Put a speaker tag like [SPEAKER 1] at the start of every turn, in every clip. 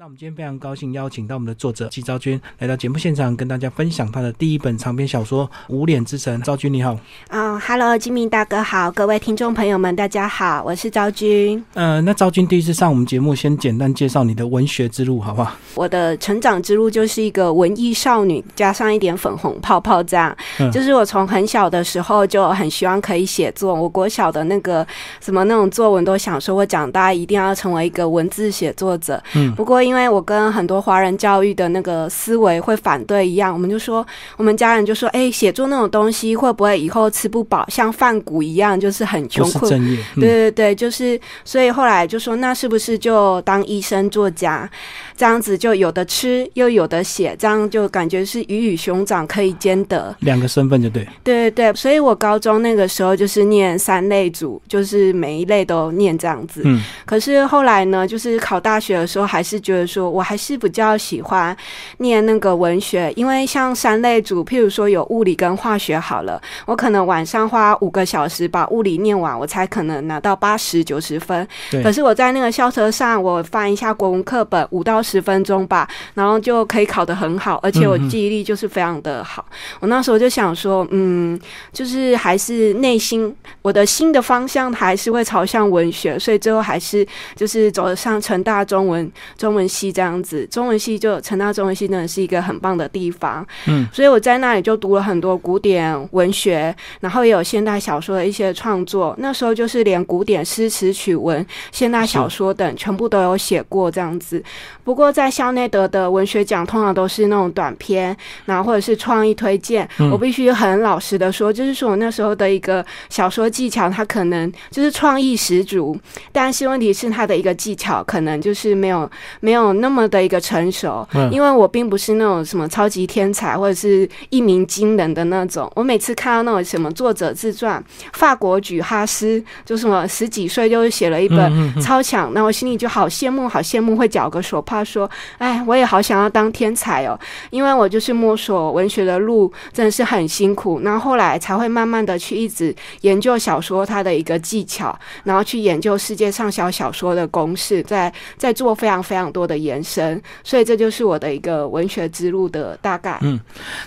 [SPEAKER 1] 那我们今天非常高兴邀请到我们的作者季昭君来到节目现场，跟大家分享他的第一本长篇小说《无脸之城》。昭君你好，
[SPEAKER 2] 嗯哈喽，金明大哥好，各位听众朋友们大家好，我是昭君。
[SPEAKER 1] 呃，那昭君第一次上我们节目，先简单介绍你的文学之路好不好？
[SPEAKER 2] 我的成长之路就是一个文艺少女，加上一点粉红泡泡这样。
[SPEAKER 1] 嗯
[SPEAKER 2] 就是我从很小的时候就很希望可以写作，我国小的那个什么那种作文都想说，我长大一定要成为一个文字写作者。
[SPEAKER 1] 嗯
[SPEAKER 2] 不过因为我跟很多华人教育的那个思维会反对一样，我们就说，我们家人就说，哎、写作那种东西会不会以后吃不饱，像饭谷一样，就是很穷困。对对对，就是，所以后来就说，那是不是就当医生、作家，这样子就有的吃又有的写，这样就感觉是鱼与熊掌可以兼得。
[SPEAKER 1] 两个身份就对。
[SPEAKER 2] 对对对，所以我高中那个时候就是念三类组，就是每一类都念这样子。
[SPEAKER 1] 嗯
[SPEAKER 2] 可是后来呢，就是考大学的时候，还是觉得说我还是比较喜欢念那个文学，因为像三类组，譬如说有物理跟化学好了，我可能晚上花五个小时把物理念完，我才可能拿到八十九十分。
[SPEAKER 1] 对
[SPEAKER 2] 可是我在那个校车上，我翻一下国文课本，五到十分钟吧，然后就可以考得很好，而且我记忆力就是非常的好。我那时候就想说，嗯，就是还是内心我的新的方向还是会朝向文学，所以最后还是就是走上成大中文中文系这样子。中文系就成大中文系真的是一个很棒的地方，
[SPEAKER 1] 嗯，
[SPEAKER 2] 所以我在那里就读了很多古典文学，然后也有现代小说的一些创作。那时候就是连古典诗词曲文、现代小说等全部都有写过这样子。不过在校内得的文学奖通常都是那种短篇，然后或者是创意推荐。
[SPEAKER 1] 嗯
[SPEAKER 2] 我必须很老实的说，就是说我那时候的一个小说技巧，它可能就是创意十足，但是问题是它的一个技巧可能就是没有没有那么的一个成熟，
[SPEAKER 1] 嗯
[SPEAKER 2] 因为我并不是那种什么超级天才或者是一鸣惊人的那种。我每次看到那种什么作者自传，法国举哈斯就什么十几岁就写了一本超强，那我心里就好羡慕，好羡慕，会绞个手帕说，哎，我也好想要当天才哦，因为我就是摸索文学的路真的是很辛苦，然后后来才会慢慢的去一直研究小说它的一个技巧，然后去研究世界畅销小说的公式，在在做非常非常多的延伸，所以这就是我的一个文学之路的大概。
[SPEAKER 1] 嗯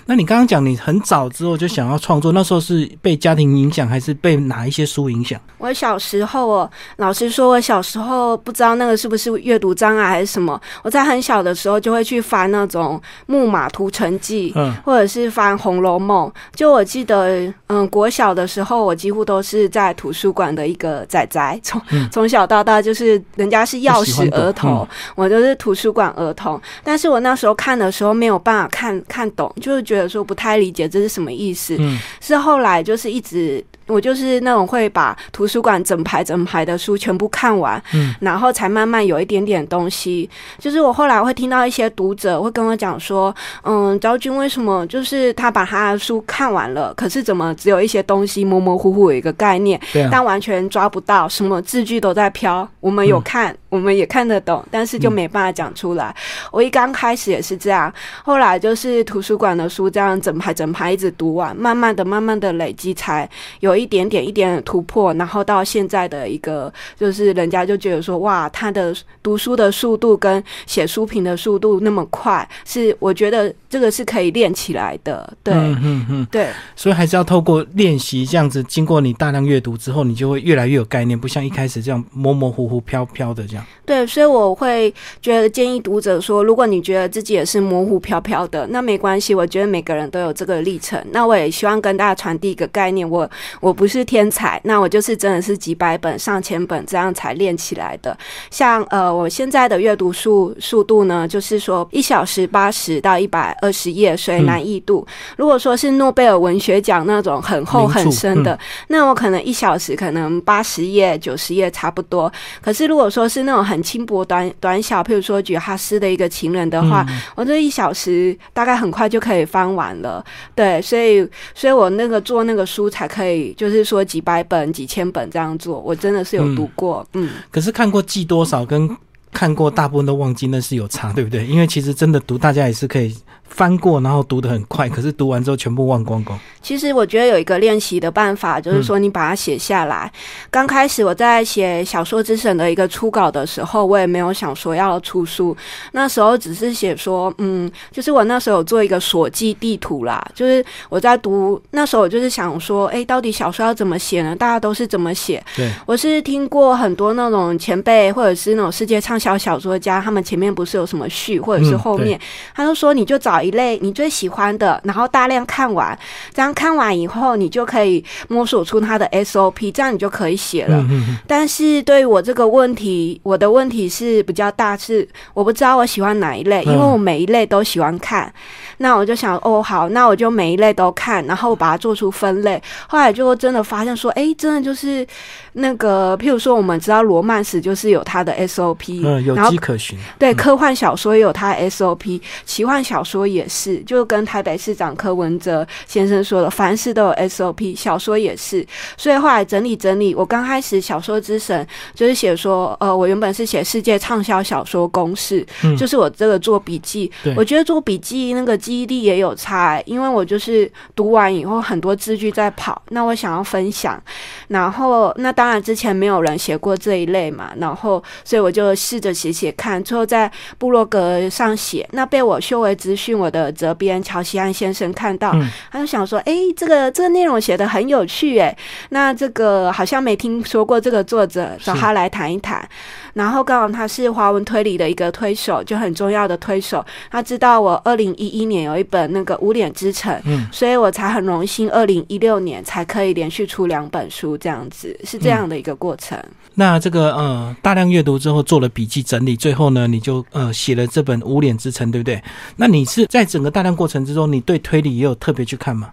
[SPEAKER 1] 那你刚刚讲你很早之后就想要创作，那时候是被家庭影响，还是被哪一些书影响？
[SPEAKER 2] 我小时候哦，老师说，我小时候不知道那个是不是阅读障碍还是什么。我在很小的时候就会去翻那种《木马屠城记》，
[SPEAKER 1] 嗯
[SPEAKER 2] 或者是翻《红楼梦》。就我记得，嗯，国小的时候，我几乎都是在图书馆的一个仔仔，从
[SPEAKER 1] 嗯
[SPEAKER 2] 从小到大就是人家是钥匙儿童，我就是图书馆儿童。但是我那时候看的时候没有办法看看懂，就是觉得说不太理解这是什么意思。
[SPEAKER 1] 嗯
[SPEAKER 2] 是后来就是一直。我就是那种会把图书馆整排整排的书全部看完，
[SPEAKER 1] 嗯
[SPEAKER 2] 然后才慢慢有一点点东西。就是我后来会听到一些读者会跟我讲说，嗯，昭君为什么就是他把他的书看完了，可是怎么只有一些东西模模糊糊有一个概念，
[SPEAKER 1] 对啊，
[SPEAKER 2] 但完全抓不到，什么字句都在飘。我们有看，我们也看得懂，但是就没办法讲出来。我一刚开始也是这样，后来就是图书馆的书这样整排整排一直读完，慢慢的、慢慢的累积，才有一点点、一点点突破，然后到现在的一个，就是人家就觉得说，哇，他的读书的速度跟写书评的速度那么快，是我觉得这个是可以练起来的。对、
[SPEAKER 1] 嗯嗯嗯，
[SPEAKER 2] 对。
[SPEAKER 1] 所以还是要透过练习，这样子经过你大量阅读之后，你就会越来越有概念，不像一开始这样模模糊糊、飘飘的这样。
[SPEAKER 2] 对，所以我会觉得建议读者说，如果你觉得自己也是模糊飘飘的，那没关系。我觉得每个人都有这个历程。那我也希望跟大家传递一个概念，我我不是天才，那我就是真的是几百本、上千本这样才练起来的。像呃，我现在的阅读速速度呢，就是说一小时八十到一百二十页，所以
[SPEAKER 1] 嗯
[SPEAKER 2] 难易度。如果说是诺贝尔文学奖那种很厚很深的，
[SPEAKER 1] 嗯
[SPEAKER 2] 那我可能一小时可能八十页、九十页差不多。可是如果说是那种很轻薄短短小，譬如说举哈斯的一个情人的话，
[SPEAKER 1] 嗯
[SPEAKER 2] 我这一小时大概很快就可以翻完了。对，所以所以我那个做那个书才可以，就是说几百本、几千本这样做，我真的是有读过。嗯
[SPEAKER 1] 可是看过记多少跟看过，大部分都忘记那是有差，对不对？因为其实真的读，大家也是可以。翻过，然后读得很快，可是读完之后全部忘光光。
[SPEAKER 2] 其实我觉得有一个练习的办法，就是说你把它写下来。刚开始我在写小说之神的一个初稿的时候，我也没有想说要出书，那时候只是写说，嗯，就是我那时候有做一个所记地图啦，就是我在读那时候，我就是想说，哎，到底小说要怎么写呢？大家都是怎么写？
[SPEAKER 1] 对，
[SPEAKER 2] 我是听过很多那种前辈或者是那种世界畅销小说家，他们前面不是有什么序，或者是后面，他就说你就找。一类你最喜欢的，然后大量看完，这样看完以后，你就可以摸索出它的 SOP，这样你就可以写了。但是对于我这个问题，我的问题是比较大，是我不知道我喜欢哪一类，因为我每一类都喜欢看。那我就想，哦，好，那我就每一类都看，然后我把它做出分类。后来就真的发现说，哎，真的就是那个，譬如说，我们知道罗曼史就是有它的 SOP，
[SPEAKER 1] 嗯，有迹可循。
[SPEAKER 2] 对，科幻小说也有它的 SOP，奇幻小说也是，就跟台北市长柯文哲先生说的，凡事都有 SOP，小说也是。所以后来整理整理，我刚开始小说之神就是写说，呃，我原本是写世界畅销小说公式，就是我这个做笔记，我觉得做笔记那个。记忆力也有差，因为我就是读完以后很多字句在跑，那我想要分享，然后那当然之前没有人写过这一类嘛，然后所以我就试着写写看，最后在部落格上写，那被我修为资讯我的责编乔西安先生看到，他就想说，哎，这个这个内容写的很有趣，哎，那这个好像没听说过这个作者，找他来谈一谈。然后刚好他是华文推理的一个推手，就很重要的推手。他知道我二零一一年有一本那个《无脸之城》，嗯，所以我才很荣幸，二零一六年才可以连续出两本书，这样子是这样的一个过程。
[SPEAKER 1] 那这个呃，大量阅读之后做了笔记整理，最后呢，你就呃写了这本《无脸之城》，对不对？那你是在整个大量过程之中，你对推理也有特别去看吗？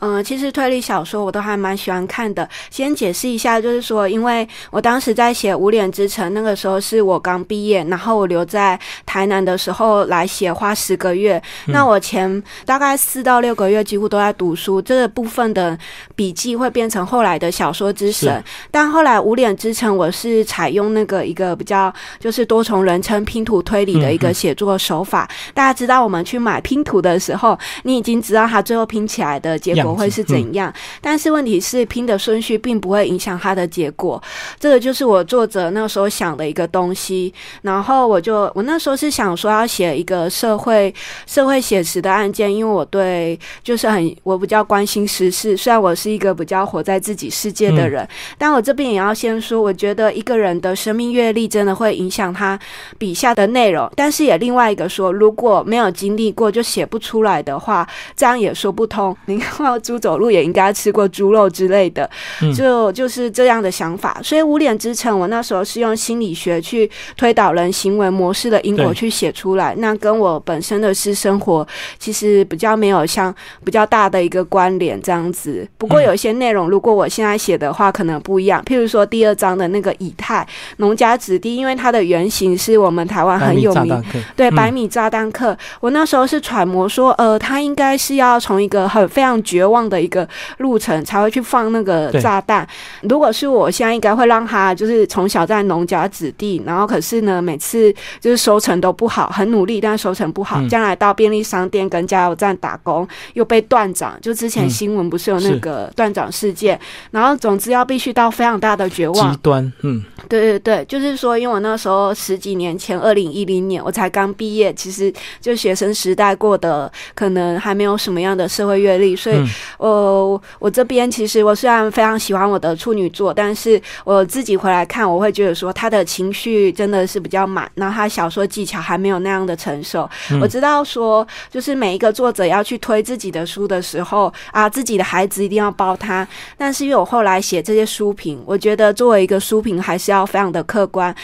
[SPEAKER 2] 嗯，其实推理小说我都还蛮喜欢看的。先解释一下，就是说，因为我当时在写《无脸之城》，那个时候是我刚毕业，然后我留在台南的时候来写，花十个月。那我前大概四到六个月几乎都在读书，这个部分的笔记会变成后来的小说之神。但后来《无脸之城》，我是采用那个一个比较就是多重人称拼图推理的一个写作手法。大家知道，我们去买拼图的时候，你已经知道它最后拼起来的结果。会是怎样？但是问题是拼的顺序并不会影响它的结果。这个就是我作者那时候想的一个东西。然后我就我那时候是想说要写一个社会社会写实的案件，因为我对就是很我比较关心时事。虽然我是一个比较活在自己世界的人，但我这边也要先说，我觉得一个人的生命阅历真的会影响他笔下的内容。但是也另外一个说，如果没有经历过就写不出来的话，这样也说不通。你看。猪走路也应该吃过猪肉之类的，就就是这样的想法。所以《无脸之城》，我那时候是用心理学去推导人行为模式的因果去写出来，那跟我本身的私生活其实比较没有像比较大的一个关联这样子。不过有一些内容，如果我现在写的话，可能不一样。譬如说第二章的那个以太农家子弟，因为它的原型是我们台湾很有名，对百米炸弹客。我那时候是揣摩说，呃，他应该是要从一个很非常绝望。的一个路程才会去放那个炸弹。如果是我现在，应该会让他就是从小在农家子弟，然后可是呢，每次就是收成都不好，很努力，但是收成不好。将来到便利商店跟加油站打工，又被断掌。就之前新闻不是有那个断掌事件，然后总之要必须到非常大的绝望
[SPEAKER 1] 极端。嗯，
[SPEAKER 2] 对对对，就是说，因为我那时候十几年前，二零一零年我才刚毕业，其实就学生时代过的，可能还没有什么样的社会阅历，所以。呃，我这边其实我虽然非常喜欢我的处女座，但是我自己回来看，我会觉得说他的情绪真的是比较满，然后他小说技巧还没有那样的成熟。我知道说，就是每一个作者要去推自己的书的时候啊，自己的孩子一定要包他。但是因为我后来写这些书评，我觉得作为一个书评还是要非常的客观。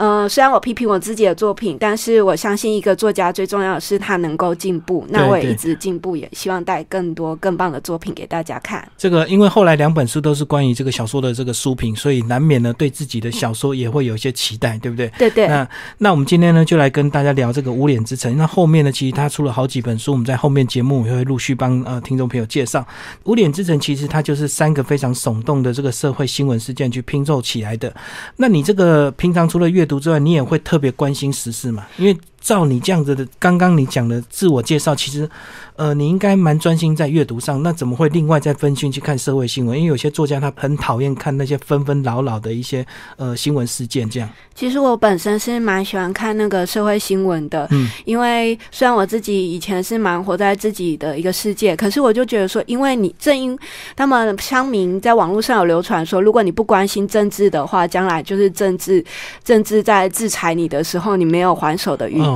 [SPEAKER 2] 嗯，虽然我批评我自己的作品，但是我相信一个作家最重要的是他能够进步。那我也一直进步，也希望带更多更棒的。作品给大家看。
[SPEAKER 1] 这个因为后来两本书都是关于这个小说的这个书评，所以难免呢对自己的小说也会有一些期待，对不对？
[SPEAKER 2] 对对。
[SPEAKER 1] 那那我们今天呢就来跟大家聊这个无脸之城。那后面呢其实他出了好几本书，我们在后面节目也会陆续帮呃听众朋友介绍。无脸之城其实它就是三个非常耸动的这个社会新闻事件去拼凑起来的。那你这个平常除了阅读之外，你也会特别关心时事嘛？因为照你这样子的，刚刚你讲的自我介绍，其实，呃，你应该蛮专心在阅读上。那怎么会另外再分心去看社会新闻？因为有些作家他很讨厌看那些纷纷扰扰的一些呃新闻事件。这样，
[SPEAKER 2] 其实我本身是蛮喜欢看那个社会新闻的。嗯，因为虽然我自己以前是蛮活在自己的一个世界，可是我就觉得说，因为你正因他们乡民在网络上有流传说，如果你不关心政治的话，将来就是政治政治在制裁你的时候，你没有还手的余。地，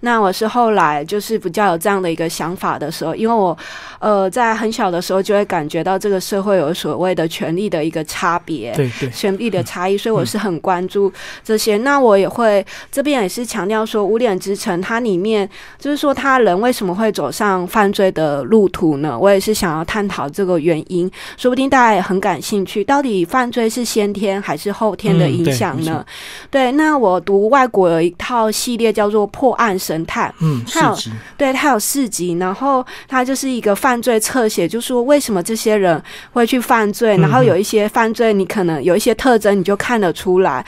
[SPEAKER 2] 那我是后来就是比较有这样的一个想法的时候，因为我呃在很小的时候就会感觉到这个社会有所谓的权力的一个差别，
[SPEAKER 1] 对对，
[SPEAKER 2] 权力的差异，所以我是很关注这些。那我也会这边也是强调说，《无脸之城》它里面就是说他人为什么会走上犯罪的路途呢？我也是想要探讨这个原因，说不定大家也很感兴趣，到底犯罪是先天还是后天的影响呢？对，那我读外国有一套系列叫做。破案神探，
[SPEAKER 1] 嗯，
[SPEAKER 2] 他有对他有四集，然后他就是一个犯罪侧写，就说为什么这些人会去犯罪，然后有一些犯罪你可能有一些特征，你就看得出来。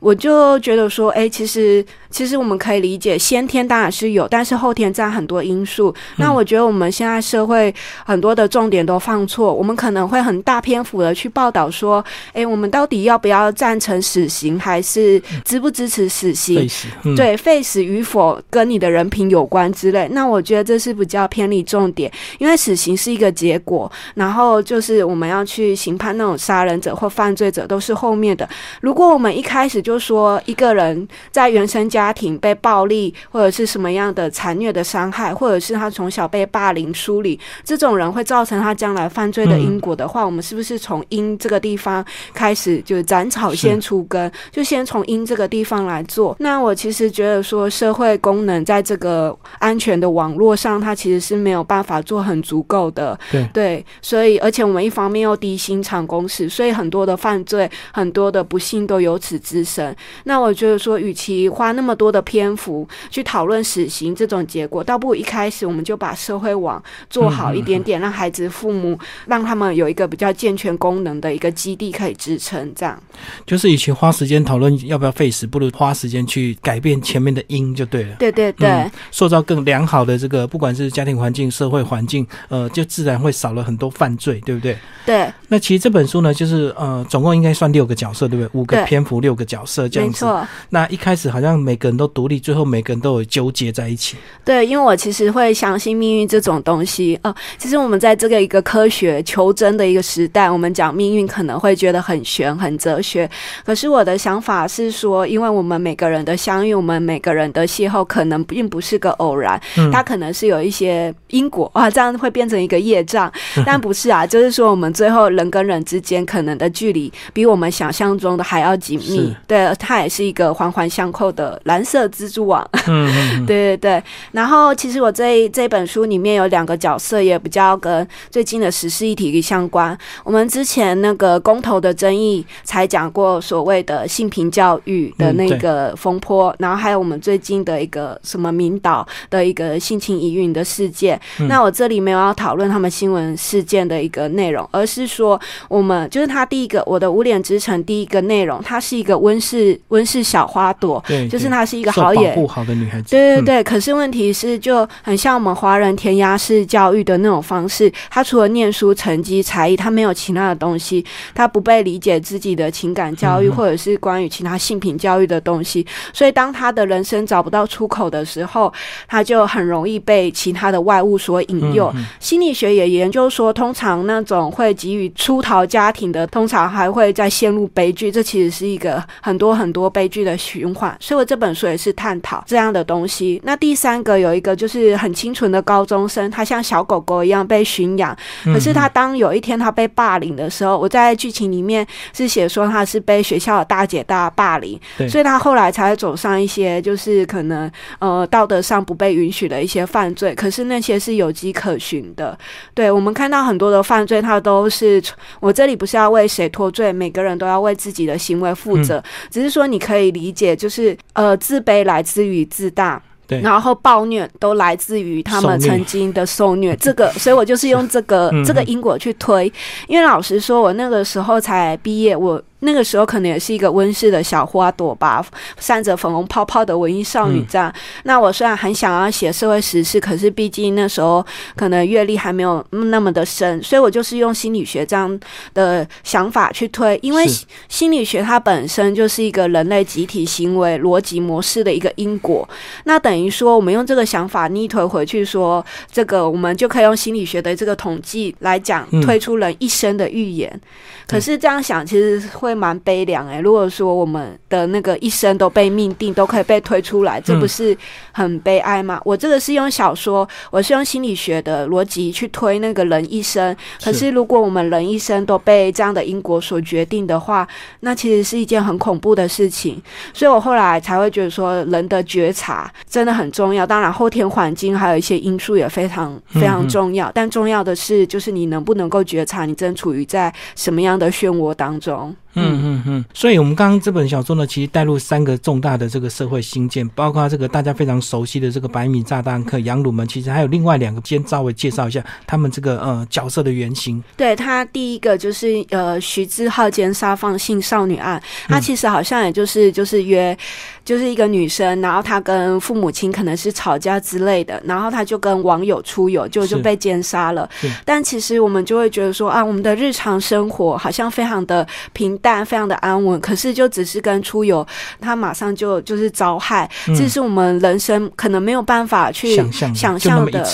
[SPEAKER 2] 我就觉得说，哎，其实其实我们可以理解，先天当然是有，但是后天占很多因素。那我觉得我们现在社会很多的重点都放错，我们可能会很大篇幅的去报道说，哎，我们到底要不要赞成死刑，还是支不支持死刑？对，废死与否跟你的人品有关之类。那我觉得这是比较偏离重点，因为死刑是一个结果，然后就是我们要去刑判那种杀人者或犯罪者都是后面的。如果我们一开始就就说一个人在原生家庭被暴力或者是什么样的残虐的伤害，或者是他从小被霸凌疏离，这种人会造成他将来犯罪的因果的话，我们是不是从因这个地方开始，就斩草先除根，就先从因这个地方来做？那我其实觉得说，社会功能在这个安全的网络上，它其实是没有办法做很足够的。
[SPEAKER 1] 对
[SPEAKER 2] 对，所以而且我们一方面又低薪长工时，所以很多的犯罪，很多的不幸都由此滋生。那我觉得说，与其花那么多的篇幅去讨论死刑这种结果，倒不如一开始我们就把社会网做好一点点，让孩子父母让他们有一个比较健全功能的一个基地可以支撑。这样
[SPEAKER 1] 就是与其花时间讨论要不要废死，不如花时间去改变前面的因就对了。
[SPEAKER 2] 对对对，
[SPEAKER 1] 塑造更良好的这个不管是家庭环境、社会环境，呃，就自然会少了很多犯罪，对不对？
[SPEAKER 2] 对。
[SPEAKER 1] 那其实这本书呢，就是呃，总共应该算六个角色，对不对？五个篇幅，六个角色。这样子，那一开始好像每个人都独立，最后每个人都有纠结在一起。
[SPEAKER 2] 对，因为我其实会相信命运这种东西。哦，其实我们在这个一个科学求真的一个时代，我们讲命运可能会觉得很玄、很哲学。可是我的想法是说，因为我们每个人的相遇，我们每个人的邂逅，可能并不是个偶然，它可能是有一些因果 啊，这样会变成一个业障。但不是啊，就是说我们最后人跟人之间可能的距离，比我们想象中的还要紧密。对。它也是一个环环相扣的蓝色蜘蛛网，
[SPEAKER 1] 嗯，
[SPEAKER 2] 对对对。然后其实我这这本书里面有两个角色，也比较跟最近的时事议题相关。我们之前那个公投的争议才讲过所谓的性平教育的那个风波，然后还有我们最近的一个什么明岛的一个性情疑云的事件。那我这里没有要讨论他们新闻事件的一个内容，而是说我们就是他第一个我的无脸之城第一个内容，它是一个温。室温室小花朵，
[SPEAKER 1] 对，
[SPEAKER 2] 就是她是一个好野
[SPEAKER 1] 保护好的女孩子，
[SPEAKER 2] 对对对。可是问题是，就很像我们华人填鸭式教育的那种方式，他除了念书成绩才艺，他没有其他的东西，他不被理解自己的情感教育，或者是关于其他性品教育的东西。所以，当他的人生找不到出口的时候，他就很容易被其他的外物所引诱。心理学也研究说，通常那种会给予出逃家庭的，通常还会再陷入悲剧。这其实是一个很。很多很多悲剧的循环。所以我这本书也是探讨这样的东西。那第三个有一个就是很清纯的高中生，他像小狗狗一样被驯养，可是他当有一天他被霸凌的时候，我在剧情里面是写说他是被学校的大姐大霸凌，所以他后来才会走上一些就是可能呃道德上不被允许的一些犯罪。可是那些是有迹可循的。对我们看到很多的犯罪，它都是我这里不是要为谁脱罪，每个人都要为自己的行为负责。只是说你可以理解，就是呃自卑来自于自大。然后暴虐都来自于他们曾经的受虐，这个，所以我就是用这个这个因果去推。因为老实说，我那个时候才毕业，我。那个时候可能也是一个温室的小花朵吧，散着粉红泡泡的文艺少女这样。那我虽然很想要写社会时事，可是毕竟那时候可能阅历还没有那么的深，所以我就是用心理学这样的想法去推。因为心理学它本身就是一个人类集体行为逻辑模式的一个因果。那等于说，我们用这个想法逆推回去，说这个我们就可以用心理学的这个统计来讲，推出人一生的预言。可是这样想，其实会蛮悲凉哎。如果说我们的那个一生都被命定，都可以被推出来，这不是很悲哀吗？我这个是用小说，我是用心理学的逻辑去推那个人一生。可是如果我们人一生都被这样的因果所决定的话，那其实是一件很恐怖的事情。所以我后来才会觉得说，人的觉察真的很重要。当然，后天环境还有一些因素也非常非常重要。但重要的是，就是你能不能够觉察，你正处于在什么样。的漩涡当中。
[SPEAKER 1] 嗯嗯嗯，所以，我们刚刚这本小说呢，其实带入三个重大的这个社会新建，包括这个大家非常熟悉的这个百米炸弹客杨鲁门，其实还有另外两个，先稍微介绍一下他们这个呃角色的原型。
[SPEAKER 2] 对他第一个就是呃徐志浩奸杀放性少女案，他其实好像也就是就是约就是一个女生，然后她跟父母亲可能是吵架之类的，然后她就跟网友出游，就就被奸杀了。但其实我们就会觉得说啊，我们的日常生活好像非常的平。但非常的安稳，可是就只是跟出游，他马上就就是遭害，这是我们人生可能没有办法去
[SPEAKER 1] 想象
[SPEAKER 2] 想象
[SPEAKER 1] 的。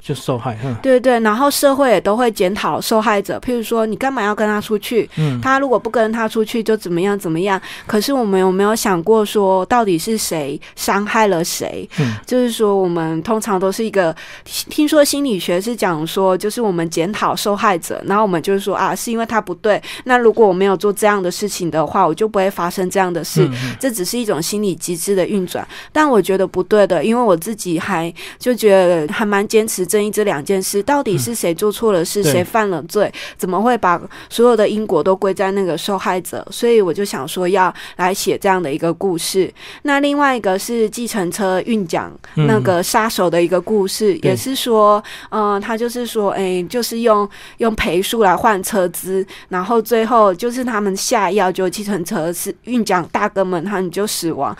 [SPEAKER 1] 就受害，
[SPEAKER 2] 对对，然后社会也都会检讨受害者，譬如说你干嘛要跟他出去？嗯，他如果不跟他出去就怎么样怎么样。可是我们有没有想过说，到底是谁伤害了谁？嗯，就是说我们通常都是一个，听说心理学是讲说，就是我们检讨受害者，然后我们就是说啊，是因为他不对。那如果我没有做这样的事情的话，我就不会发生这样的事。这只是一种心理机制的运转，但我觉得不对的，因为我自己还就觉得还蛮坚持正义。这两件事到底是谁做错了事，谁犯了罪？怎么会把所有的因果都归在那个受害者？所以我就想说要来写这样的一个故事。那另外一个是计程车运奖那个杀手的一个故事，也是说，嗯，他就是说，哎，就是用用赔数来换车资，然后最后就是他们下药，就计程车是运奖大哥们，他们就死亡。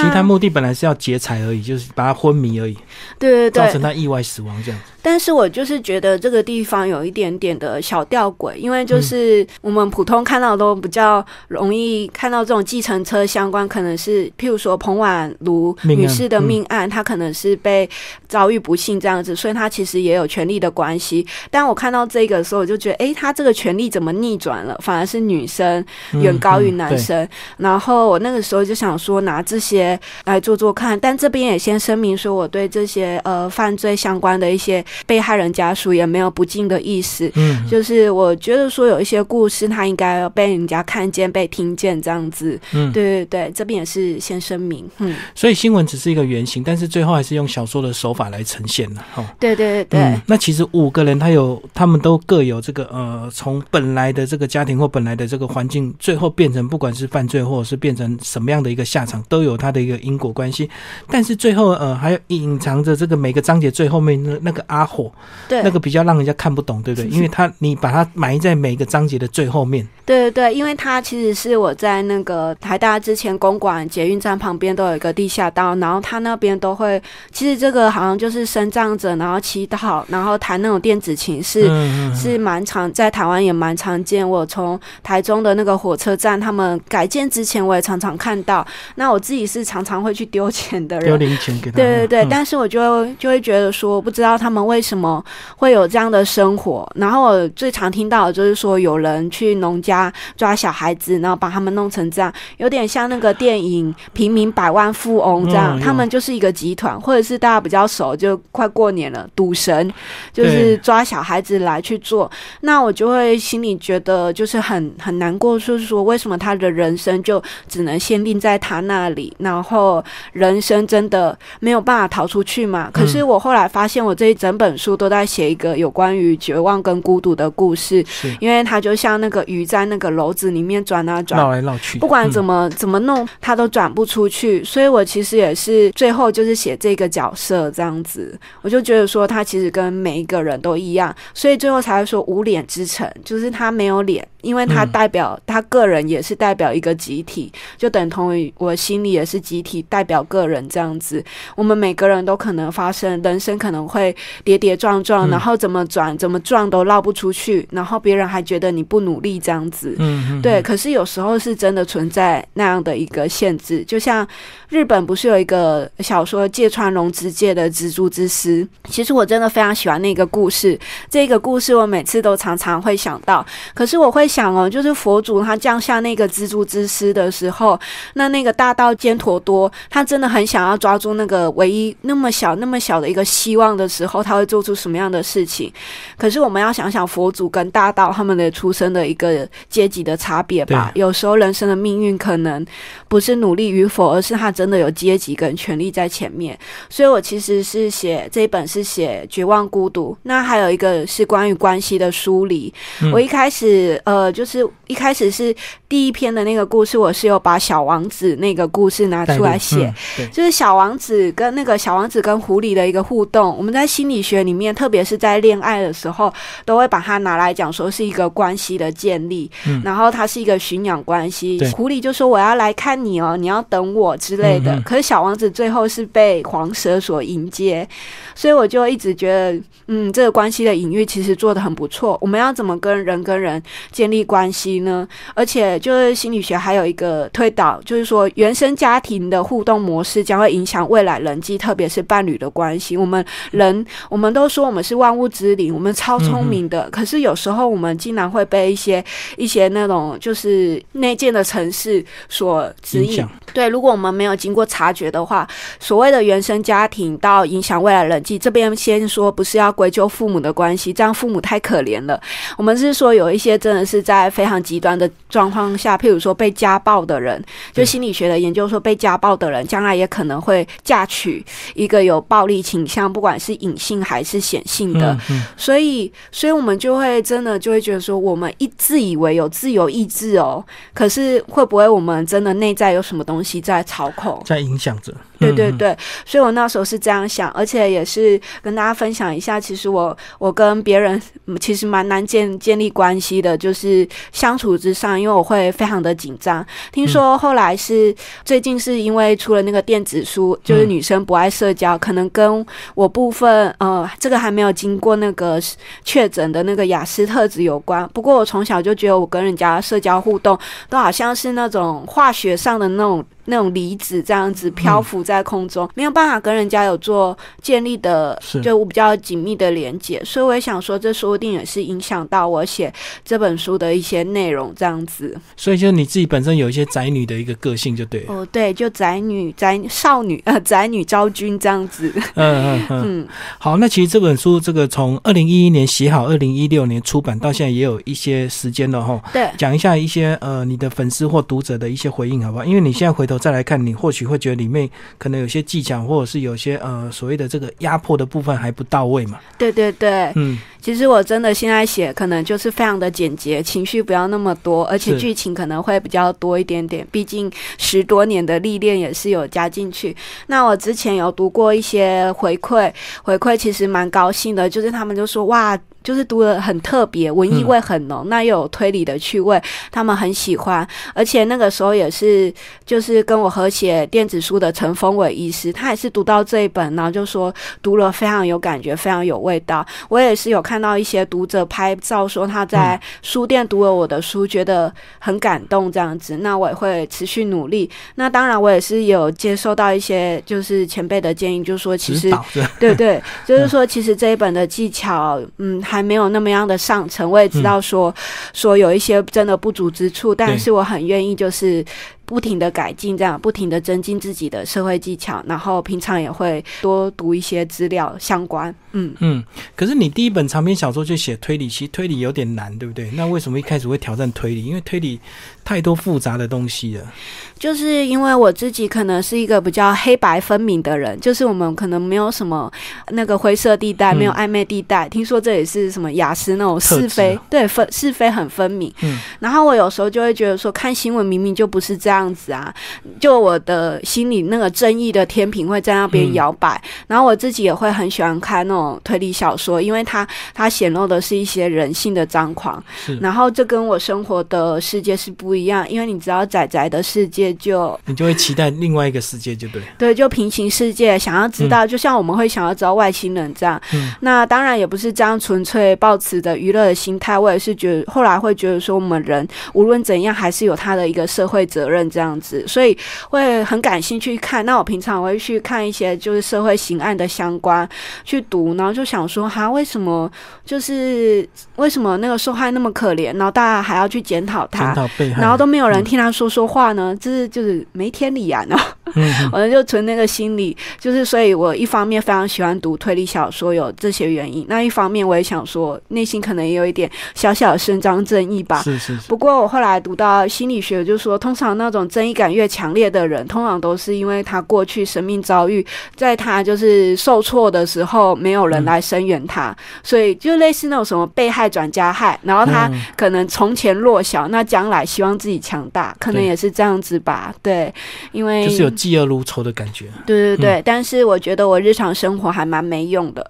[SPEAKER 1] 其实他目的本来是要劫财而已，就是把他昏迷而已，
[SPEAKER 2] 对对对，
[SPEAKER 1] 造成他意外死亡这样。
[SPEAKER 2] 但是我就是觉得这个地方有一点点的小吊诡，因为就是我们普通看到都比较容易看到这种计程车相关，可能是譬如说彭婉如女士的命案，她可能是被遭遇不幸这样子，所以她其实也有权利的关系。但我看到这个的时候，我就觉得，哎，她这个权利怎么逆转了？反而是女生远高于男生。然后我那个时候就想说，拿这些来做做看。但这边也先声明说，我对这些呃犯罪相关的一些。被害人家属也没有不敬的意思，嗯，就是我觉得说有一些故事，他应该被人家看见、被听见这样子，嗯，对对对，这边也是先声明，嗯，
[SPEAKER 1] 所以新闻只是一个原型，但是最后还是用小说的手法来呈现了，哈，
[SPEAKER 2] 对对对对，
[SPEAKER 1] 那其实五个人他有，他们都各有这个呃，从本来的这个家庭或本来的这个环境，最后变成不管是犯罪或者是变成什么样的一个下场，都有他的一个因果关系，但是最后呃，还有隐藏着这个每个章节最后面那那个阿。火，
[SPEAKER 2] 对，
[SPEAKER 1] 那个比较让人家看不懂，对不对？因为他你把它埋在每个章节的最后面。
[SPEAKER 2] 对对对，因为他其实是我在那个台大之前公馆捷运站旁边都有一个地下道，然后他那边都会，其实这个好像就是生长者，然后祈祷，然后弹那种电子琴，是是蛮常在台湾也蛮常见。我从台中的的那个火车站，他们改建之前，我也常常看到。那我自己是常常会去丢钱的人，
[SPEAKER 1] 丢零钱给他。
[SPEAKER 2] 对对对，但是我就就会觉得说，不知道他们为什么会有这样的生活。然后我最常听到的就是说，有人去农家抓小孩子，然后把他们弄成这样，有点像那个电影《平民百万富翁》这样。他们就是一个集团，或者是大家比较熟，就快过年了，赌神就是抓小孩子来去做。那我就会心里觉得就是很很难过，就是说为什么他的人生就只能限定在他那里，然后人生真的没有办法逃出去嘛？可是我后来发现，我这一整本书都在写一个有关于绝望跟孤独的故事，因为它就像那个鱼在那个篓子里面转啊转，
[SPEAKER 1] 绕来绕去，
[SPEAKER 2] 不管怎么怎么弄，它都转不出去。所以我其实也是最后就是写这个角色这样子，我就觉得说他其实跟每一个人都一样，所以最后才会说无脸之城，就是他没有脸。因为他代表他个人，也是代表一个集体，就等同于我心里也是集体，代表个人这样子。我们每个人都可能发生人生可能会跌跌撞撞，然后怎么转怎么撞都绕不出去，然后别人还觉得你不努力这样子。嗯，对。可是有时候是真的存在那样的一个限制，就像日本不是有一个小说芥川龙之介的蜘蛛之丝？其实我真的非常喜欢那个故事。这个故事我每次都常常会想到，可是我会。想哦，就是佛祖他降下那个蜘蛛之丝的时候，那那个大道坚陀多，他真的很想要抓住那个唯一那么小、那么小的一个希望的时候，他会做出什么样的事情？可是我们要想想佛祖跟大道他们的出生的一个阶级的差别吧。有时候人生的命运可能不是努力与否，而是他真的有阶级跟权力在前面。所以我其实是写这一本是写绝望孤独，那还有一个是关于关系的梳理。我一开始呃。呃，就是一开始是第一篇的那个故事，我是有把小王子那个故事拿出来写，就是小王子跟那个小王子跟狐狸的一个互动。我们在心理学里面，特别是在恋爱的时候，都会把它拿来讲，说是一个关系的建立，然后它是一个驯养关系。狐狸就说我要来看你哦，你要等我之类的。可是小王子最后是被黄蛇所迎接，所以我就一直觉得，嗯，这个关系的隐喻其实做的很不错。我们要怎么跟人跟人建建立关系呢，而且就是心理学还有一个推导，就是说原生家庭的互动模式将会影响未来人际，特别是伴侣的关系。我们人，我们都说我们是万物之灵，我们超聪明的，可是有时候我们竟然会被一些一些那种就是内建的城市所指引。对，如果我们没有经过察觉的话，所谓的原生家庭到影响未来人际，这边先说不是要归咎父母的关系，这样父母太可怜了。我们是说有一些真的是。在非常极端的状况下，譬如说被家暴的人，就心理学的研究说，被家暴的人将来也可能会嫁娶一个有暴力倾向，不管是隐性还是显性的。所以，所以我们就会真的就会觉得说，我们一自以为有自由意志哦，可是会不会我们真的内在有什么东西在操控，
[SPEAKER 1] 在影响着？
[SPEAKER 2] 对对对，所以我那时候是这样想，而且也是跟大家分享一下，其实我我跟别人其实蛮难建建立关系的，就是相处之上，因为我会非常的紧张。听说后来是最近是因为出了那个电子书，就是女生不爱社交，可能跟我部分呃这个还没有经过那个确诊的那个雅思特质有关。不过我从小就觉得我跟人家社交互动都好像是那种化学上的那种。那种离子这样子漂浮在空中，没有办法跟人家有做建立的，就比较紧密的连接，所以我也想说，这说不定也是影响到我写这本书的一些内容这样子。
[SPEAKER 1] 所以，就你自己本身有一些宅女的一个个性，就对了。
[SPEAKER 2] 哦，对，就宅女、宅少女呃，宅女昭君这样子。嗯
[SPEAKER 1] 嗯 嗯。好，那其实这本书这个从二零一一年写好，二零一六年出版到现在也有一些时间了哈。
[SPEAKER 2] 对。
[SPEAKER 1] 讲一下一些呃，你的粉丝或读者的一些回应，好不好？因为你现在回头。再来看，你或许会觉得里面可能有些技巧，或者是有些呃所谓的这个压迫的部分还不到位嘛？
[SPEAKER 2] 对对对，嗯，其实我真的现在写可能就是非常的简洁，情绪不要那么多，而且剧情可能会比较多一点点。毕竟十多年的历练也是有加进去。那我之前有读过一些回馈，回馈其实蛮高兴的，就是他们就说哇。就是读的很特别，文艺味很浓，那又有推理的趣味，他们很喜欢。而且那个时候也是，就是跟我合写电子书的陈峰伟医师，他也是读到这一本，然后就说读了非常有感觉，非常有味道。我也是有看到一些读者拍照说他在书店读了我的书，觉得很感动这样子。那我也会持续努力。那当然，我也是有接受到一些就是前辈的建议，就是说其实对对，就是说其实这一本的技巧，嗯，还没有那么样的上层。我也知道说说有一些真的不足之处，但是我很愿意就是。不停的改进，这样不停的增进自己的社会技巧，然后平常也会多读一些资料相关。嗯
[SPEAKER 1] 嗯。可是你第一本长篇小说就写推理，其实推理有点难，对不对？那为什么一开始会挑战推理？因为推理太多复杂的东西了。
[SPEAKER 2] 就是因为我自己可能是一个比较黑白分明的人，就是我们可能没有什么那个灰色地带，没有暧昧地带。听说这也是什么雅思那种是非，对分是非很分明。嗯。然后我有时候就会觉得说，看新闻明明就不是这样。样子啊，就我的心里那个正义的天平会在那边摇摆，然后我自己也会很喜欢看那种推理小说，因为它它显露的是一些人性的张狂，然后这跟我生活的世界是不一样，因为你知道仔仔的世界就
[SPEAKER 1] 你就会期待另外一个世界，就对。
[SPEAKER 2] 对，就平行世界，想要知道，就像我们会想要知道外星人这样，那当然也不是这样纯粹抱持的娱乐的心态，我也是觉得后来会觉得说，我们人无论怎样，还是有他的一个社会责任。这样子，所以会很感兴趣看。那我平常会去看一些就是社会刑案的相关去读，然后就想说，哈，为什么就是为什么那个受害那么可怜，然后大家还要去检讨他，然后都没有人听他说说话呢？这是就是没天理啊！呢，我就存那个心理，就是所以我一方面非常喜欢读推理小说，有这些原因。那一方面我也想说，内心可能也有一点小小的伸张正义吧。
[SPEAKER 1] 是是是。
[SPEAKER 2] 不过我后来读到心理学，就是说通常那种。正义感越强烈的人，通常都是因为他过去生命遭遇，在他就是受挫的时候，没有人来声援他，所以就类似那种什么被害转加害，然后他可能从前弱小，那将来希望自己强大，可能也是这样子吧。对，因为
[SPEAKER 1] 就是有嫉恶如仇的感觉。
[SPEAKER 2] 对对对，但是我觉得我日常生活还蛮没用的，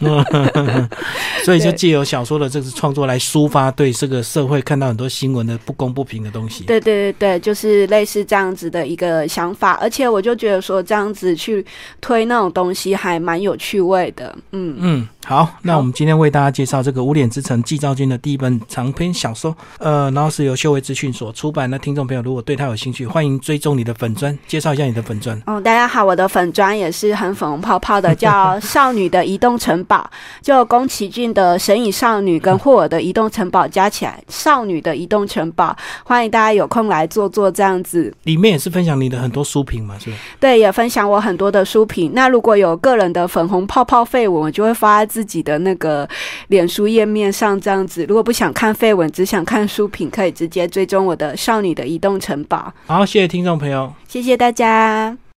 [SPEAKER 1] 所以就借由小说的这个创作来抒发对这个社会看到很多新闻的不公不平的东西。
[SPEAKER 2] 对对对对，就是类似这样。子的一个想法，而且我就觉得说这样子去推那种东西还蛮有趣味的，嗯
[SPEAKER 1] 嗯。好，那我们今天为大家介绍这个《无脸之城》季兆君的第一本长篇小说，呃，然后是由修为资讯所出版。那听众朋友如果对他有兴趣，欢迎追踪你的粉砖，介绍一下你的粉砖。
[SPEAKER 2] 哦，大家好，我的粉砖也是很粉红泡泡的，叫《少女的移动城堡》，就宫崎骏的《神隐少女》跟霍尔的《移动城堡》加起来，《少女的移动城堡》。欢迎大家有空来做做，这样子。
[SPEAKER 1] 里面也是分享你的很多书评嘛，是吧？
[SPEAKER 2] 对，也分享我很多的书评。那如果有个人的粉红泡泡绯闻，我就会发在。自己的那个脸书页面上这样子，如果不想看绯闻，只想看书评，可以直接追踪我的少女的移动城堡。
[SPEAKER 1] 好，谢谢听众朋友，
[SPEAKER 2] 谢谢大家。